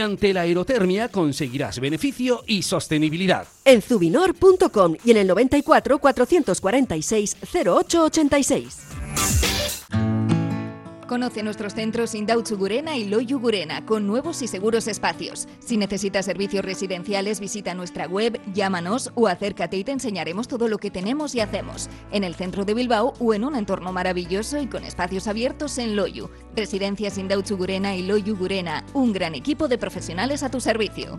Ante la aerotermia conseguirás beneficio y sostenibilidad. En zubinor.com y en el 94 446 0886. Conoce nuestros centros Indautxu Gurena y Loyu Gurena con nuevos y seguros espacios. Si necesitas servicios residenciales, visita nuestra web, llámanos o acércate y te enseñaremos todo lo que tenemos y hacemos en el centro de Bilbao o en un entorno maravilloso y con espacios abiertos en Loyu. Residencias Indautxu Gurena y Loyu Gurena, un gran equipo de profesionales a tu servicio.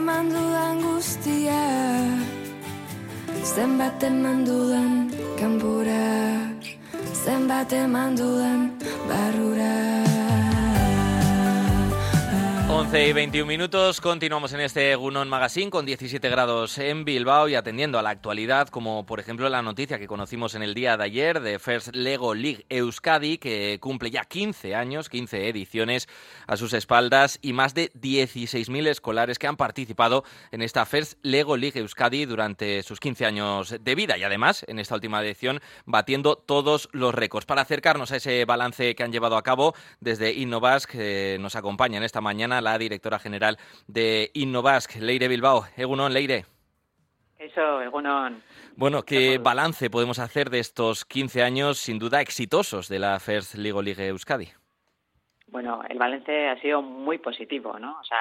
Eman dudan guztia. Zenbat eman dudan kanpora. Zenbat eman dudan barrura 11 y 21 minutos, continuamos en este Gunon Magazine con 17 grados en Bilbao y atendiendo a la actualidad, como por ejemplo la noticia que conocimos en el día de ayer de First Lego League Euskadi, que cumple ya 15 años, 15 ediciones a sus espaldas y más de 16.000 escolares que han participado en esta First Lego League Euskadi durante sus 15 años de vida y además en esta última edición batiendo todos los récords. Para acercarnos a ese balance que han llevado a cabo desde Innovask, que nos acompaña en esta mañana la directora general de Innovask, Leire Bilbao. Egunon, Leire. Eso, Egunon. Bueno, ¿qué balance podemos hacer de estos 15 años sin duda exitosos de la First League League Euskadi? Bueno, el balance ha sido muy positivo, ¿no? O sea,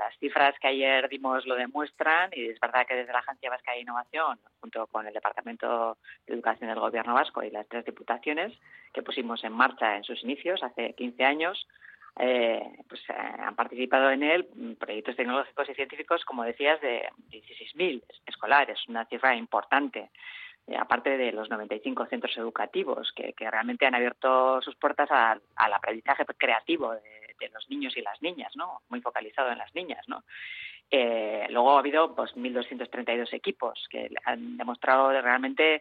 las cifras que ayer dimos lo demuestran y es verdad que desde la Agencia Vasca de Innovación, junto con el Departamento de Educación del Gobierno Vasco y las tres diputaciones que pusimos en marcha en sus inicios hace 15 años, eh, pues eh, han participado en él proyectos tecnológicos y científicos, como decías, de 16.000 escolares, una cifra importante. Eh, aparte de los 95 centros educativos que, que realmente han abierto sus puertas al aprendizaje creativo de, de los niños y las niñas, ¿no? Muy focalizado en las niñas, ¿no? Eh, luego ha habido pues 1.232 equipos que han demostrado realmente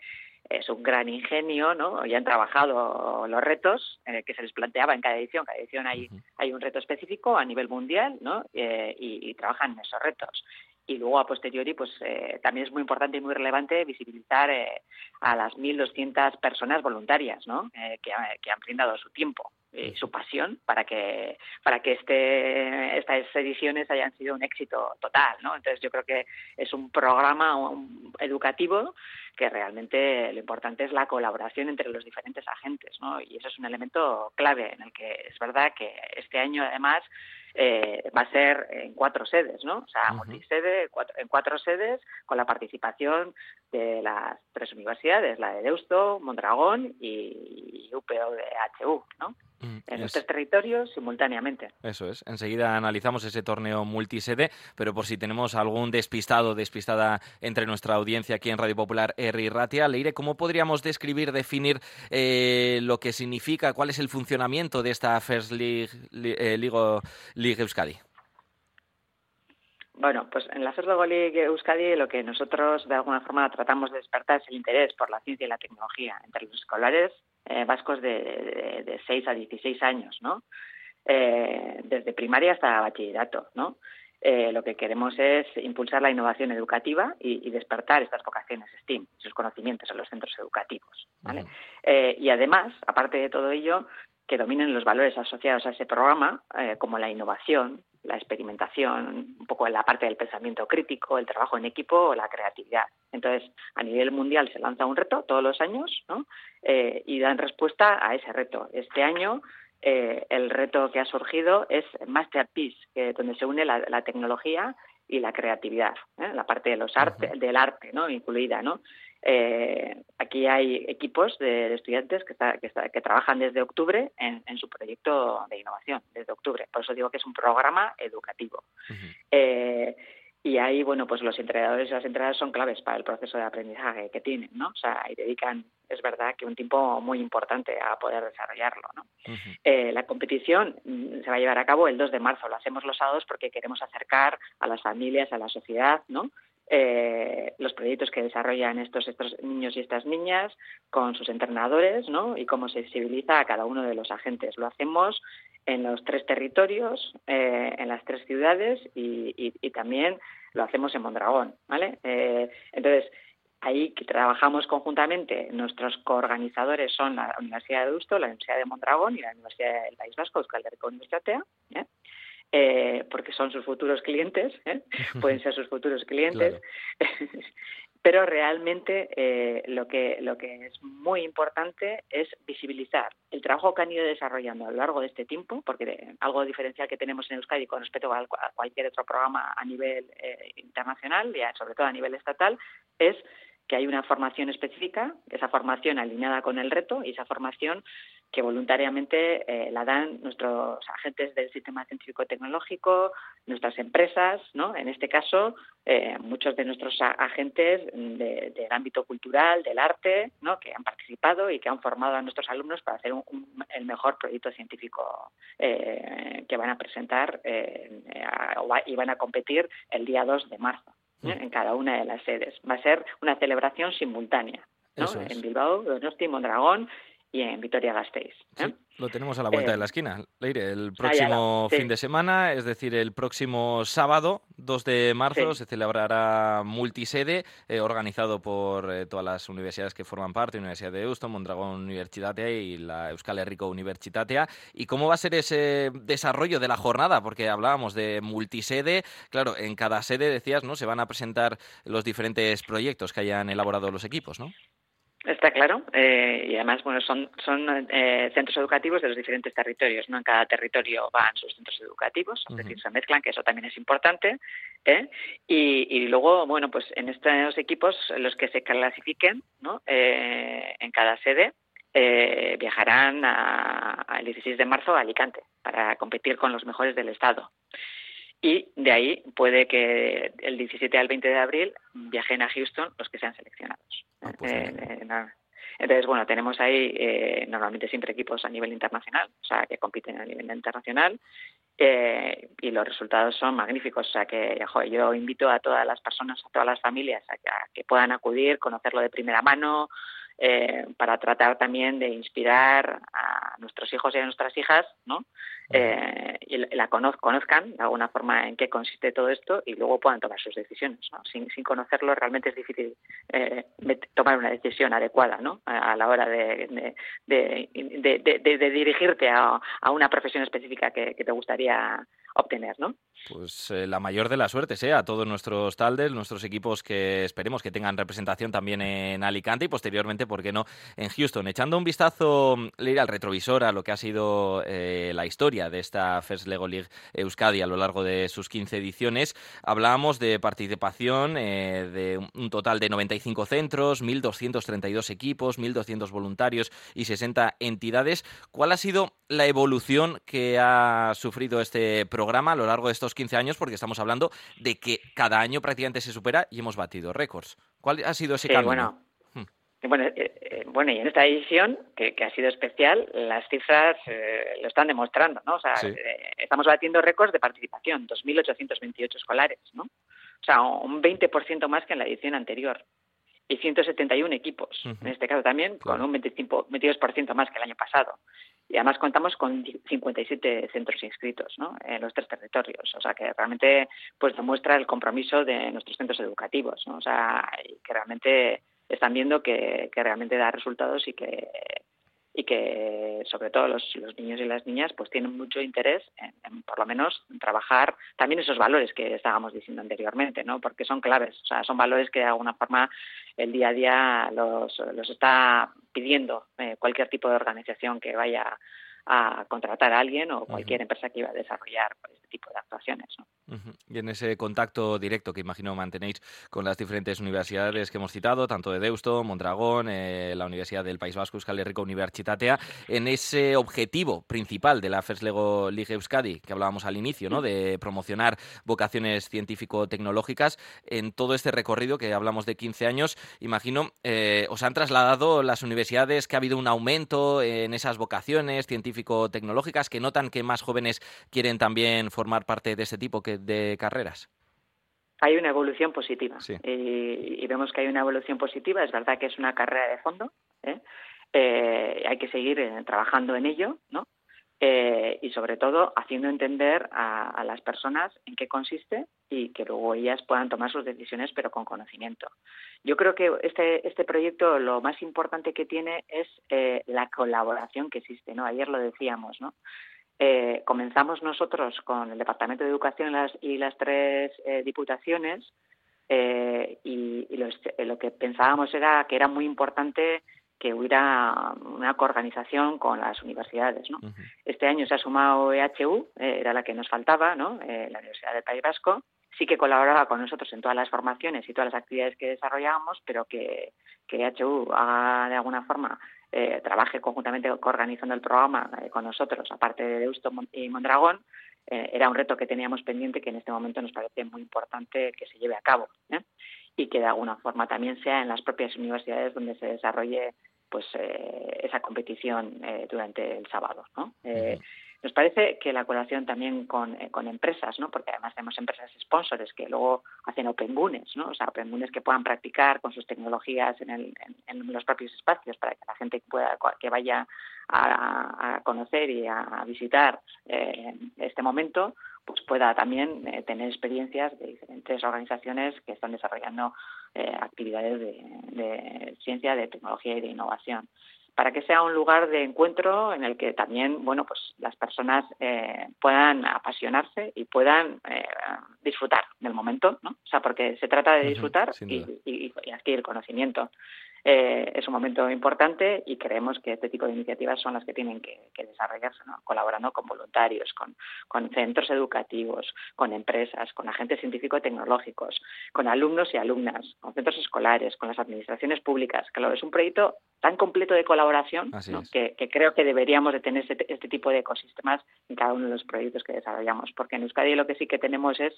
es un gran ingenio, ¿no? Y han trabajado los retos eh, que se les planteaba en cada edición. Cada edición hay, hay un reto específico a nivel mundial, ¿no? Eh, y, y trabajan en esos retos. Y luego, a posteriori, pues eh, también es muy importante y muy relevante visibilizar eh, a las 1.200 personas voluntarias, ¿no? Que, que han brindado su tiempo y su pasión para que para que este estas ediciones hayan sido un éxito total, ¿no? Entonces yo creo que es un programa educativo que realmente lo importante es la colaboración entre los diferentes agentes, ¿no? Y eso es un elemento clave en el que es verdad que este año además eh, va a ser en cuatro sedes, ¿no? O sea, multisede, cuatro- en cuatro sedes, con la participación de las tres universidades, la de Deusto, Mondragón y, UPO de HU, ¿no? En los Es- tres territorios simultáneamente. Eso es. Enseguida analizamos ese torneo multisede, pero por si tenemos algún despistado despistada entre nuestra audiencia aquí en Radio Popular R. Ratia, Leire, ¿cómo podríamos describir, definir eh, lo que significa, cuál es el funcionamiento de esta First League, Li- eh, League Euskadi? Bueno, pues en la First League Euskadi lo que nosotros de alguna forma tratamos de despertar es el interés por la ciencia y la tecnología entre los escolares eh, vascos de, de, de 6 a 16 años, ¿no? Eh, desde primaria hasta bachillerato, ¿no? Eh, lo que queremos es impulsar la innovación educativa y, y despertar estas vocaciones STEAM, sus conocimientos en los centros educativos, ¿vale? Eh, y además, aparte de todo ello, que dominen los valores asociados a ese programa, eh, como la innovación, la experimentación, un poco en la parte del pensamiento crítico, el trabajo en equipo o la creatividad. Entonces, a nivel mundial se lanza un reto todos los años ¿no? Eh, y dan respuesta a ese reto. Este año eh, el reto que ha surgido es Masterpiece, que, donde se une la, la tecnología y la creatividad, ¿eh? la parte de los arte, del arte, ¿no? Incluida, ¿no? Eh, aquí hay equipos de, estudiantes que, que, trabajan desde octubre en, su proyecto de innovación, desde octubre. Por eso digo que es un programa educativo. eh, y ahí, bueno, pues los entrenadores y las entrenadoras son claves para el proceso de aprendizaje que tienen, ¿no? O sea, y dedican, es verdad, que un tiempo muy importante a poder desarrollarlo, ¿no? eh, la competición mm, se va a llevar a cabo el 2 de marzo. Lo hacemos los sábados porque queremos acercar a las familias, a la sociedad, ¿no? Eh, los proyectos que desarrollan estos, estos niños y estas niñas con sus entrenadores, ¿no? Y cómo se sensibiliza a cada uno de los agentes. Lo hacemos en los tres territorios, eh, en las tres ciudades y, también lo hacemos en Mondragón, ¿vale? Eh, entonces, ahí trabajamos conjuntamente, nuestros coorganizadores son la Universidad de Deusto, la Universidad de Mondragón y la Universidad del País Vasco, Euskal Herriko Universitatea, ¿eh? Eh, porque son sus futuros clientes, ¿eh? pueden ser sus futuros clientes. Pero realmente eh, lo, que, lo que es muy importante es visibilizar el trabajo que han ido desarrollando a lo largo de este tiempo, porque algo diferencial que tenemos en Euskadi con respecto a, cualquier otro programa a nivel eh, internacional, y sobre todo a nivel estatal, es que hay una formación específica, esa formación alineada con el reto y esa formación que voluntariamente eh, la dan nuestros agentes del sistema científico-tecnológico, nuestras empresas, ¿no? En este caso, eh, muchos de nuestros agentes del ámbito cultural, del arte, ¿no? Que han participado y que han formado a nuestros alumnos para hacer el mejor proyecto científico eh, que van a presentar y van a competir el día 2 de marzo. Mm. en cada una de las sedes. Va a ser una celebración simultánea ¿no? en Bilbao, Donosti, Mondragón y en Vitoria-Gasteiz. ¿eh? lo tenemos a la vuelta de la eh, esquina, Leire. El próximo fin de semana, es decir, el próximo sábado, 2 de marzo, se celebrará multisede, eh, organizado por todas las universidades que forman parte, Universidad de Houston, Mondragón Universitatea y la Euskal Herriko Universitatea. ¿Y cómo va a ser ese desarrollo de la jornada? Porque hablábamos de multisede. Claro, en cada sede, decías, ¿no? Se van a presentar los diferentes proyectos que hayan elaborado los equipos, ¿no? Está claro, eh, y además, bueno, son, son eh, centros educativos de los diferentes territorios, ¿no? En cada territorio van sus centros educativos, es decir, se mezclan, que eso también es importante, ¿eh? y, luego, bueno, pues en estos equipos, los que se clasifiquen, ¿no? Eh, en cada sede, viajarán el 16 de marzo a Alicante para competir con los mejores del Estado y de ahí puede que el 17 al 20 de abril viajen a Houston los que sean seleccionados. Ah, pues eh, eh, entonces, bueno, tenemos ahí eh, normalmente siempre equipos a nivel internacional, o sea, que compiten a nivel internacional y los resultados son magníficos. O sea, que yo invito a todas las personas, a todas las familias a que puedan acudir, conocerlo de primera mano, eh, para tratar también de inspirar a nuestros hijos y a nuestras hijas, ¿no? Eh, y la conozcan de alguna forma en qué consiste todo esto y luego puedan tomar sus decisiones. ¿no? Sin, sin conocerlo realmente es difícil eh, tomar una decisión adecuada ¿no? a, la hora de, de, de, dirigirte a, a, una profesión específica que, que te gustaría obtener, ¿no? Pues eh, la mayor de las suertes ¿eh? a todos nuestros taldes, nuestros equipos que esperemos que tengan representación también en Alicante y posteriormente, ¿por qué no?, en Houston. Echando un vistazo, leer al retrovisor a lo que ha sido eh, la historia de esta First Lego League Euskadi a lo largo de sus 15 ediciones, hablábamos de participación eh, de un total de 95 centros, 1.232 equipos, 1.200 voluntarios y 60 entidades. ¿Cuál ha sido la evolución que ha sufrido este programa a lo largo de estos 15 años? Porque estamos hablando de que cada año prácticamente se supera y hemos batido récords. ¿Cuál ha sido ese camino? Bueno. Bueno, eh, eh, bueno, y en esta edición, que, ha sido especial, las cifras eh, lo están demostrando, ¿no? O sea, estamos batiendo récords de participación, 2.828 escolares, ¿no? O sea, un 20% más que en la edición anterior. Y 171 equipos, en este caso también, con un 25, 22% más que el año pasado. Y además contamos con 57 centros inscritos ¿no? en los tres territorios. O sea, que realmente pues demuestra el compromiso de nuestros centros educativos. ¿no? O sea, que realmente están viendo que, que realmente da resultados y que y que sobre todo los, niños y las niñas pues tienen mucho interés en, por lo menos trabajar también esos valores que estábamos diciendo anteriormente no porque son claves o sea son valores que de alguna forma el día a día los, los está pidiendo eh, cualquier tipo de organización que vaya a contratar a alguien o cualquier empresa que iba a desarrollar pues, tipo de actuaciones. Y en ese contacto directo que imagino mantenéis con las diferentes universidades que hemos citado, tanto de Deusto, Mondragón, eh, la Universidad del País Vasco, Euskal Herriko Universitatea, en ese objetivo principal de la FERS Lego Ligue Euskadi, que hablábamos al inicio, ¿no? de promocionar vocaciones científico-tecnológicas, en todo este recorrido que hablamos de 15 años, imagino, eh, os han trasladado las universidades que ha habido un aumento en esas vocaciones científico-tecnológicas, que notan que más jóvenes quieren también formar parte de ese tipo de carreras. Hay una evolución positiva y, vemos que hay una evolución positiva. Es verdad que es una carrera de fondo. ¿eh? Eh, hay que seguir eh, trabajando en ello, ¿no? y sobre todo haciendo entender a, las personas en qué consiste y que luego ellas puedan tomar sus decisiones pero con conocimiento. Yo creo que este, este proyecto lo más importante que tiene es la colaboración que existe, ¿no? Ayer lo decíamos, ¿no? Eh, comenzamos nosotros con el Departamento de Educación y las, tres eh, diputaciones eh, y, lo, que pensábamos era que era muy importante que hubiera una coorganización con las universidades. ¿no? Este año se ha sumado EHU, era la que nos faltaba, ¿no? la Universidad del País Vasco, sí que colaboraba con nosotros en todas las formaciones y todas las actividades que desarrollábamos, pero que, que EHU haga de alguna forma eh, trabaje conjuntamente organizando el programa eh, con nosotros, aparte de Deusto y Mondragón, eh, era un reto que teníamos pendiente que en este momento nos parece muy importante que se lleve a cabo y que de alguna forma también sea en las propias universidades donde se desarrolle pues esa competición durante el sábado. ¿no? Nos parece que la colaboración también con, eh, con empresas, ¿no? porque además tenemos empresas sponsors que luego hacen open bunes, ¿no? o sea, open bunes que puedan practicar con sus tecnologías en, el, en, los propios espacios para que la gente pueda que vaya a, conocer y a, visitar eh, este momento pues pueda también eh, tener experiencias de diferentes organizaciones que están desarrollando actividades de, de, ciencia, de tecnología y de innovación para que sea un lugar de encuentro en el que también, bueno, pues las personas eh, puedan apasionarse y puedan eh, disfrutar del momento, ¿no? O sea, porque se trata de disfrutar y, adquirir conocimiento. Eh, es un momento importante y creemos que este tipo de iniciativas son las que tienen que, desarrollarse, colaborando con voluntarios, con, centros educativos, con empresas, con agentes científico-tecnológicos, con alumnos y alumnas, con centros escolares, con las administraciones públicas. Claro, es un proyecto tan completo de colaboración que, creo que deberíamos de tener este, este tipo de ecosistemas en cada uno de los proyectos que desarrollamos, porque en Euskadi lo que sí que tenemos es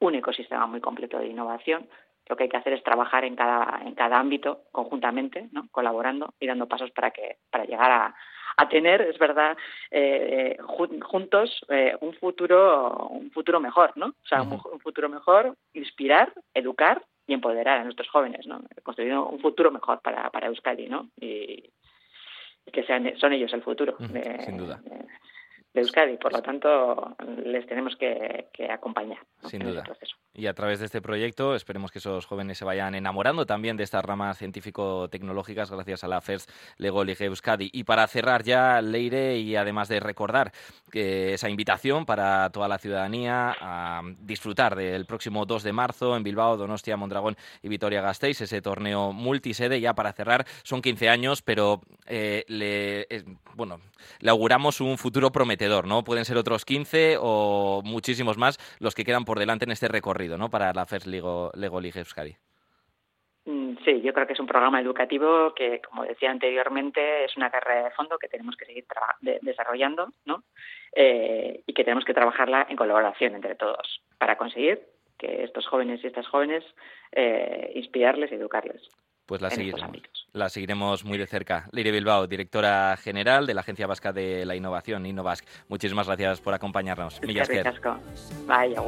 un ecosistema muy completo de innovación lo que hay que hacer es trabajar en cada, en cada ámbito conjuntamente, ¿no? colaborando y dando pasos para, que, para llegar a, a tener, es verdad, eh, juntos eh, un futuro un futuro mejor, ¿no? O sea, un, futuro mejor, inspirar, educar y empoderar a nuestros jóvenes, ¿no? Construir un futuro mejor para, para Euskadi, ¿no? Y, que sean, son ellos el futuro. sin duda de Euskadi. Por lo tanto, les tenemos que, acompañar Sin duda. Y a través de este proyecto esperemos que esos jóvenes se vayan enamorando también de estas ramas científico-tecnológicas gracias a la FERS Lego Ligue Euskadi. Y para cerrar ya, Leire, y además de recordar que esa invitación para toda la ciudadanía a disfrutar del próximo 2 de marzo en Bilbao, Donostia, Mondragón y Vitoria Gasteiz, ese torneo multisede. Ya para cerrar, son 15 años, pero eh, le, eh, bueno, le auguramos un futuro prometedor, ¿no? Pueden ser otros 15 o muchísimos más los que quedan por delante en este recorrido, ¿no? Para la FES Lego, Lego League Euskadi. Mm, sí, yo creo que es un programa educativo que, como decía anteriormente, es una carrera de fondo que tenemos que seguir desarrollando, ¿no? Eh, y que tenemos que trabajarla en colaboración entre todos para conseguir que estos jóvenes y estas jóvenes eh, inspirarles y educarles pues la, la seguiremos muy de cerca. Leire Bilbao, directora general de la Agencia Vasca de la Innovación, Innovask. Muchísimas gracias por acompañarnos. Vaya,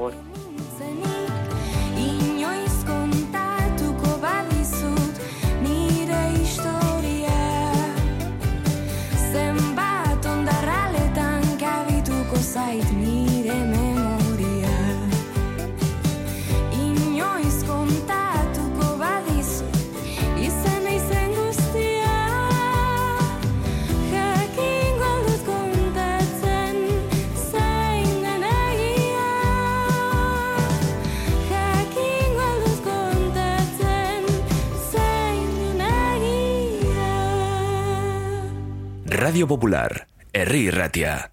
Radio Popular, Herri Ratia.